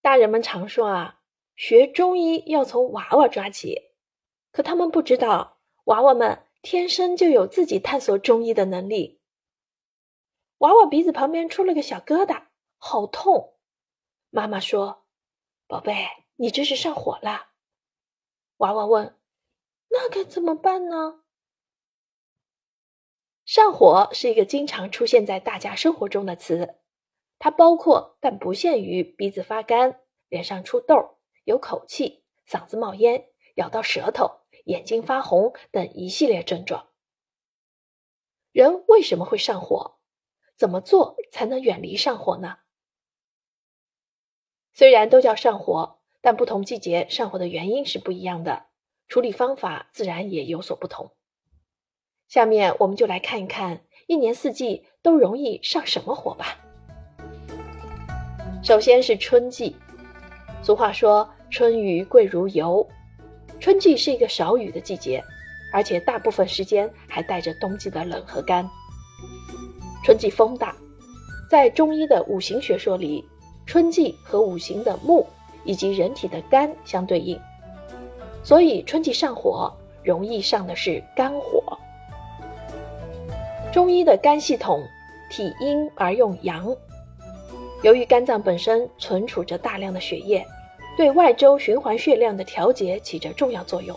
大人们常说啊，学中医要从娃娃抓起，可他们不知道，娃娃们天生就有自己探索中医的能力。娃娃鼻子旁边出了个小疙瘩，好痛。妈妈说：“宝贝，你这是上火了。”娃娃问：“那该怎么办呢？”上火是一个经常出现在大家生活中的词，它包括但不限于鼻子发干、脸上出痘、有口气、嗓子冒烟、咬到舌头、眼睛发红等一系列症状。人为什么会上火？怎么做才能远离上火呢？虽然都叫上火，但不同季节上火的原因是不一样的，处理方法自然也有所不同。下面我们就来看一看，一年四季都容易上什么火吧。首先是春季，俗话说“春雨贵如油”，春季是一个少雨的季节，而且大部分时间还带着冬季的冷和干。春季风大，在中医的五行学说里，春季和五行的木以及人体的肝相对应，所以春季上火容易上的是肝火。中医的肝系统体阴而用阳，由于肝脏本身存储着大量的血液，对外周循环血量的调节起着重要作用。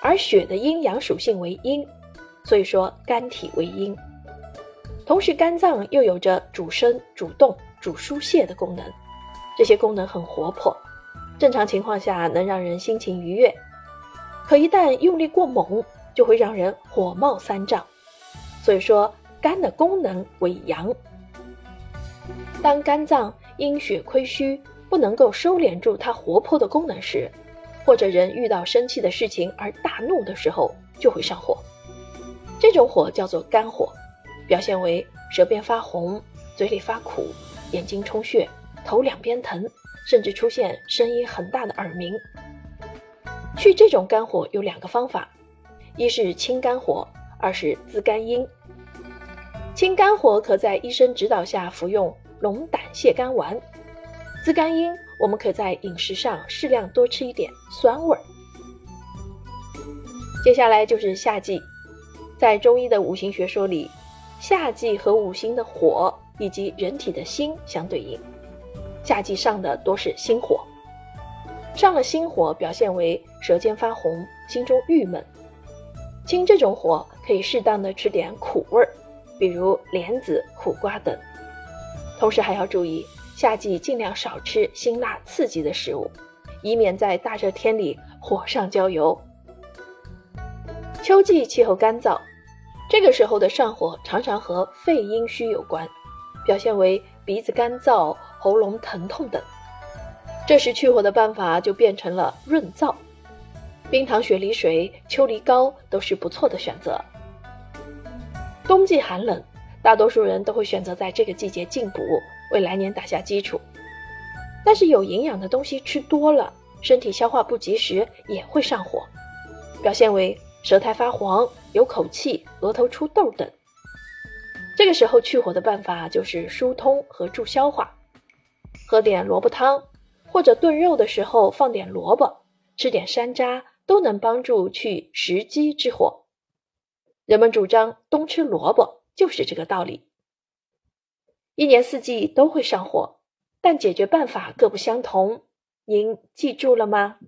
而血的阴阳属性为阴，所以说肝体为阴。同时，肝脏又有着主生、主动、主疏泄的功能，这些功能很活泼，正常情况下能让人心情愉悦。可一旦用力过猛，就会让人火冒三丈。所以说，肝的功能为阳。当肝脏阴血亏虚，不能够收敛住它活泼的功能时，或者人遇到生气的事情而大怒的时候，就会上火。这种火叫做肝火，表现为舌边发红、嘴里发苦、眼睛充血、头两边疼，甚至出现声音很大的耳鸣。去这种肝火有两个方法，一是清肝火。二是滋肝阴，清肝火可在医生指导下服用龙胆泻肝丸；滋肝阴，我们可在饮食上适量多吃一点酸味儿。接下来就是夏季，在中医的五行学说里，夏季和五行的火以及人体的心相对应，夏季上的多是心火，上了心火表现为舌尖发红，心中郁闷。清这种火，可以适当的吃点苦味儿，比如莲子、苦瓜等。同时还要注意，夏季尽量少吃辛辣刺激的食物，以免在大热天里火上浇油。秋季气候干燥，这个时候的上火常常和肺阴虚有关，表现为鼻子干燥、喉咙疼痛等。这时去火的办法就变成了润燥。冰糖雪梨水、秋梨膏都是不错的选择。冬季寒冷，大多数人都会选择在这个季节进补，为来年打下基础。但是有营养的东西吃多了，身体消化不及时也会上火，表现为舌苔发黄、有口气、额头出痘等。这个时候去火的办法就是疏通和助消化，喝点萝卜汤，或者炖肉的时候放点萝卜，吃点山楂。都能帮助去食积之火。人们主张冬吃萝卜，就是这个道理。一年四季都会上火，但解决办法各不相同。您记住了吗？